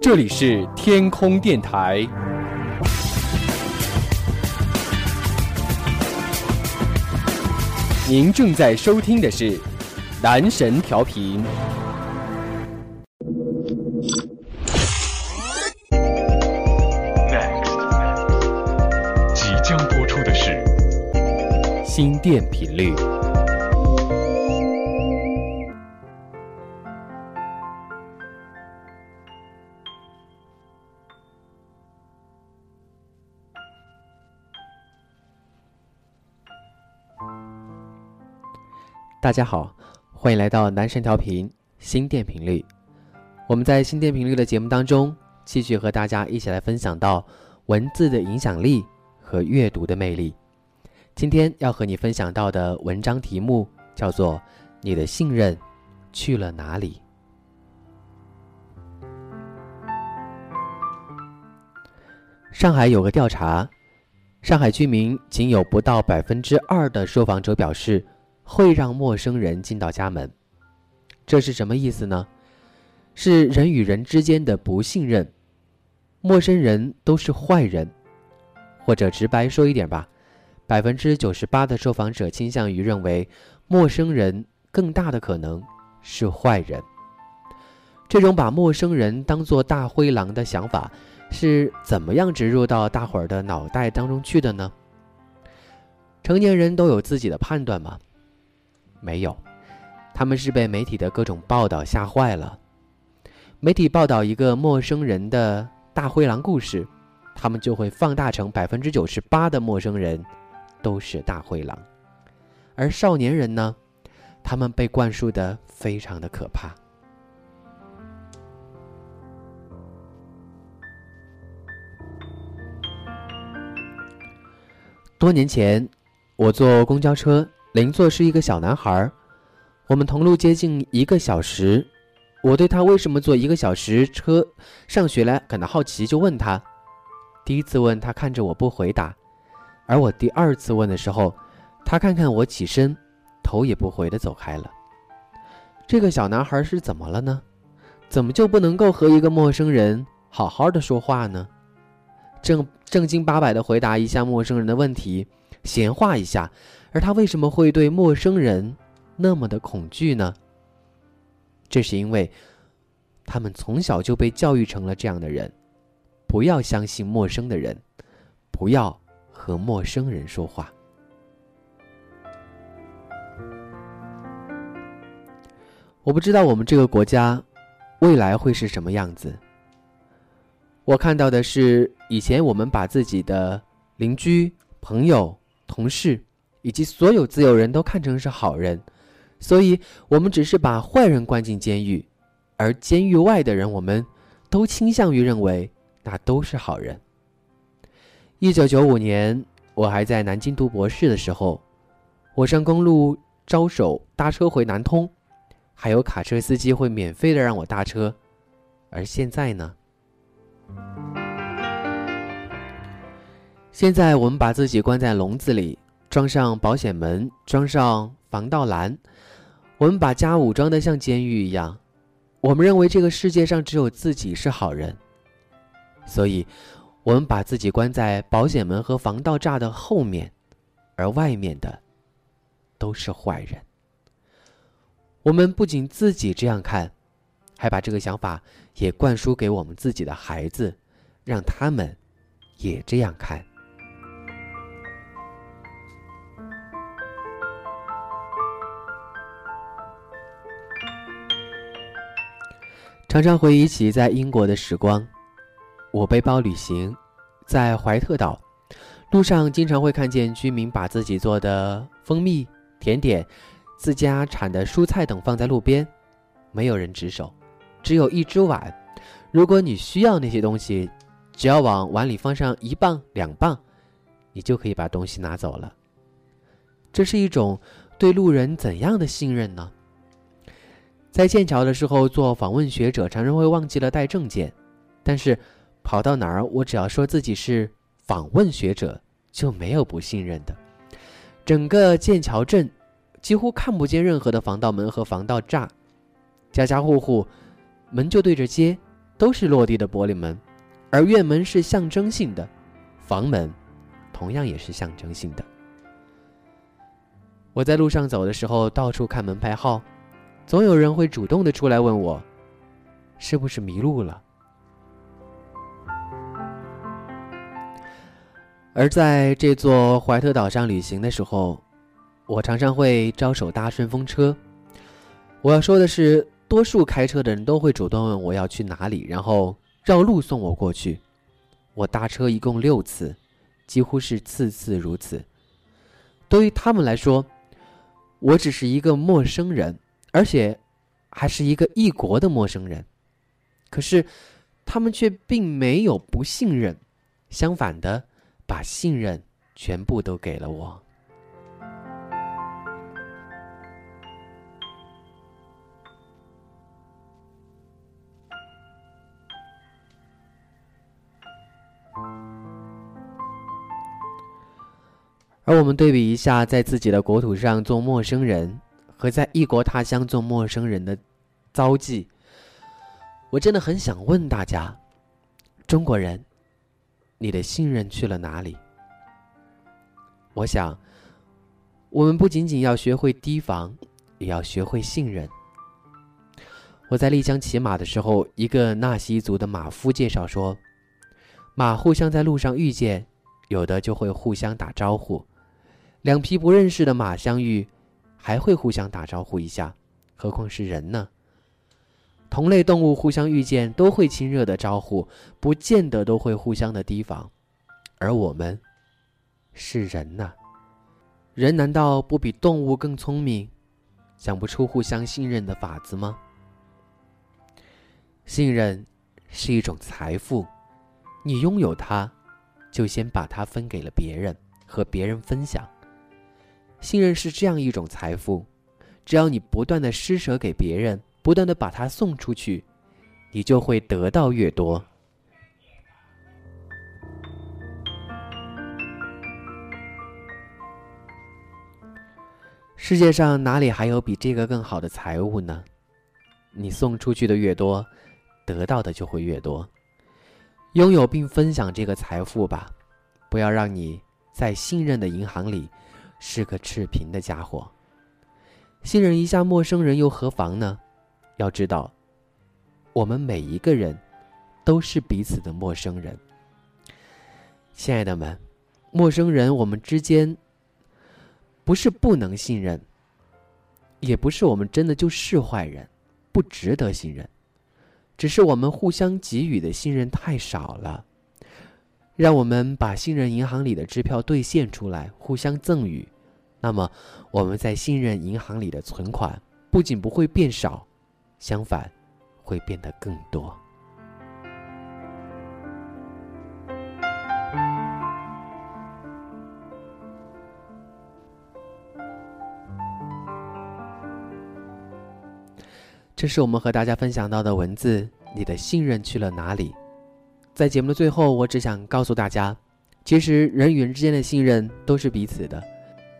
这里是天空电台，您正在收听的是男神调频。Next，即将播出的是心电频率。大家好，欢迎来到男神调频心电频率。我们在心电频率的节目当中，继续和大家一起来分享到文字的影响力和阅读的魅力。今天要和你分享到的文章题目叫做《你的信任去了哪里》。上海有个调查，上海居民仅有不到百分之二的受访者表示。会让陌生人进到家门，这是什么意思呢？是人与人之间的不信任，陌生人都是坏人，或者直白说一点吧，百分之九十八的受访者倾向于认为陌生人更大的可能是坏人。这种把陌生人当做大灰狼的想法是怎么样植入到大伙儿的脑袋当中去的呢？成年人都有自己的判断吗？没有，他们是被媒体的各种报道吓坏了。媒体报道一个陌生人的大灰狼故事，他们就会放大成百分之九十八的陌生人都是大灰狼。而少年人呢，他们被灌输的非常的可怕。多年前，我坐公交车。邻座是一个小男孩，我们同路接近一个小时。我对他为什么坐一个小时车上学来感到好奇，就问他。第一次问他看着我不回答，而我第二次问的时候，他看看我起身，头也不回的走开了。这个小男孩是怎么了呢？怎么就不能够和一个陌生人好好的说话呢？正正经八百的回答一下陌生人的问题，闲话一下。而他为什么会对陌生人那么的恐惧呢？这是因为他们从小就被教育成了这样的人：不要相信陌生的人，不要和陌生人说话。我不知道我们这个国家未来会是什么样子。我看到的是，以前我们把自己的邻居、朋友、同事。以及所有自由人都看成是好人，所以我们只是把坏人关进监狱，而监狱外的人，我们都倾向于认为那都是好人。一九九五年，我还在南京读博士的时候，我上公路招手搭车回南通，还有卡车司机会免费的让我搭车，而现在呢？现在我们把自己关在笼子里。装上保险门，装上防盗栏，我们把家武装的像监狱一样。我们认为这个世界上只有自己是好人，所以，我们把自己关在保险门和防盗栅的后面，而外面的都是坏人。我们不仅自己这样看，还把这个想法也灌输给我们自己的孩子，让他们也这样看。常常回忆起在英国的时光，我背包旅行，在怀特岛，路上经常会看见居民把自己做的蜂蜜、甜点、自家产的蔬菜等放在路边，没有人值守，只有一只碗。如果你需要那些东西，只要往碗里放上一磅、两磅，你就可以把东西拿走了。这是一种对路人怎样的信任呢？在剑桥的时候做访问学者，常常会忘记了带证件，但是跑到哪儿，我只要说自己是访问学者，就没有不信任的。整个剑桥镇几乎看不见任何的防盗门和防盗栅，家家户户门就对着街，都是落地的玻璃门，而院门是象征性的，房门同样也是象征性的。我在路上走的时候，到处看门牌号，总有人会主动的出来问我，是不是迷路了。而在这座怀特岛上旅行的时候，我常常会招手搭顺风车。我要说的是，多数开车的人都会主动问我要去哪里，然后绕路送我过去。我搭车一共六次，几乎是次次如此。对于他们来说，我只是一个陌生人，而且还是一个异国的陌生人。可是，他们却并没有不信任，相反的。把信任全部都给了我，而我们对比一下，在自己的国土上做陌生人和在异国他乡做陌生人的遭际，我真的很想问大家：中国人。你的信任去了哪里？我想，我们不仅仅要学会提防，也要学会信任。我在丽江骑马的时候，一个纳西族的马夫介绍说，马互相在路上遇见，有的就会互相打招呼，两匹不认识的马相遇，还会互相打招呼一下，何况是人呢？同类动物互相遇见都会亲热的招呼，不见得都会互相的提防，而我们是人呐，人难道不比动物更聪明，想不出互相信任的法子吗？信任是一种财富，你拥有它，就先把它分给了别人，和别人分享。信任是这样一种财富，只要你不断的施舍给别人。不断的把它送出去，你就会得到越多。世界上哪里还有比这个更好的财物呢？你送出去的越多，得到的就会越多。拥有并分享这个财富吧，不要让你在信任的银行里是个赤贫的家伙。信任一下陌生人又何妨呢？要知道，我们每一个人都是彼此的陌生人。亲爱的们，陌生人，我们之间不是不能信任，也不是我们真的就是坏人，不值得信任，只是我们互相给予的信任太少了。让我们把信任银行里的支票兑现出来，互相赠予，那么我们在信任银行里的存款不仅不会变少。相反，会变得更多。这是我们和大家分享到的文字。你的信任去了哪里？在节目的最后，我只想告诉大家，其实人与人之间的信任都是彼此的，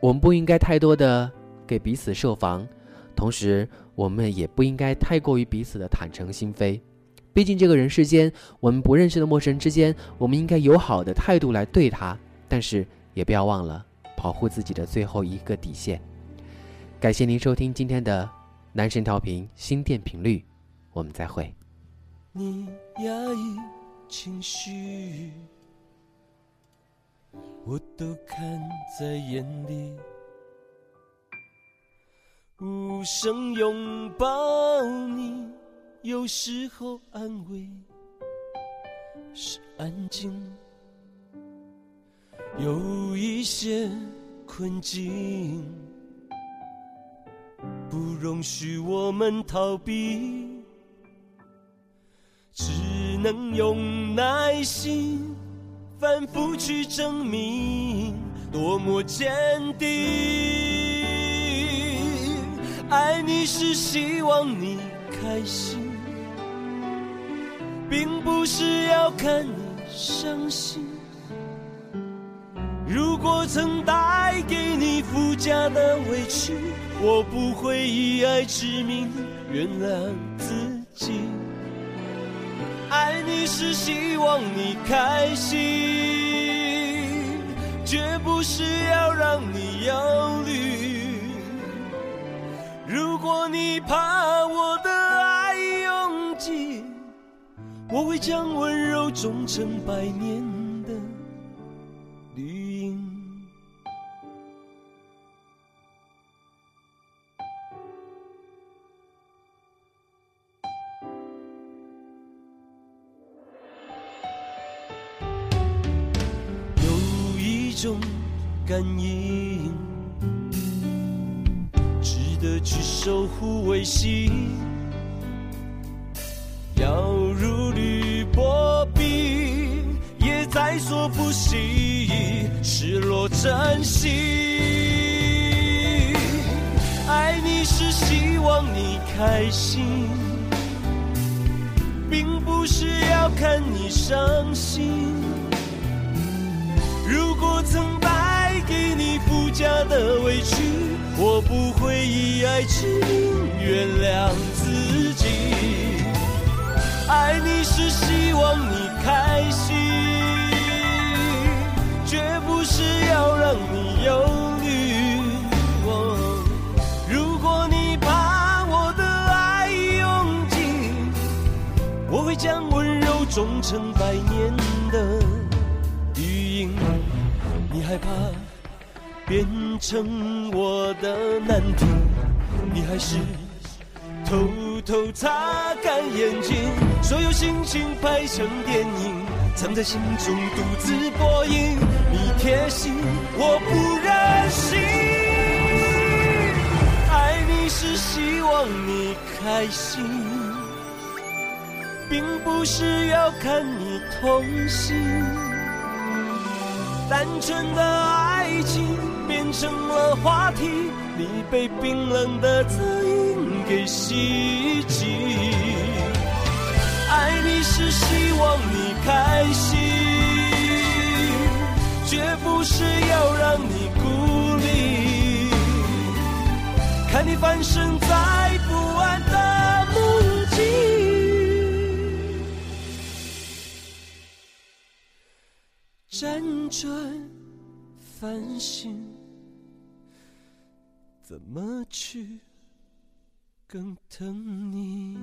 我们不应该太多的给彼此设防。同时，我们也不应该太过于彼此的坦诚心扉。毕竟，这个人世间，我们不认识的陌生人之间，我们应该友好的态度来对他。但是，也不要忘了保护自己的最后一个底线。感谢您收听今天的男神调频心电频率，我们再会。你压抑情绪，我都看在眼里。无声拥抱你，有时候安慰是安静。有一些困境，不容许我们逃避，只能用耐心反复去证明多么坚定。爱你是希望你开心，并不是要看你伤心。如果曾带给你附加的委屈，我不会以爱之名原谅自己。爱你是希望你开心，绝不是要让你忧虑。如果你怕我的爱拥挤，我会将温柔种成百年。感应，值得去守护维系。要如履薄冰，也在所不惜，失落珍惜。爱你是希望你开心，并不是要看你伤心。如果曾你附加的委屈，我不会以爱之名原谅自己。爱你是希望你开心，绝不是要让你忧虑。如果你把我的爱用尽，我会将温柔种成百年的。你害怕变成我的难题，你还是偷偷擦干眼睛，所有心情拍成电影，藏在心中独自播映。你贴心，我不忍心。爱你是希望你开心，并不是要看你痛心。单纯的爱情变成了话题，你被冰冷的字音给袭击。爱你是希望你开心，绝不是要让你孤立。看你翻身再不辗转反省，怎么去更疼你？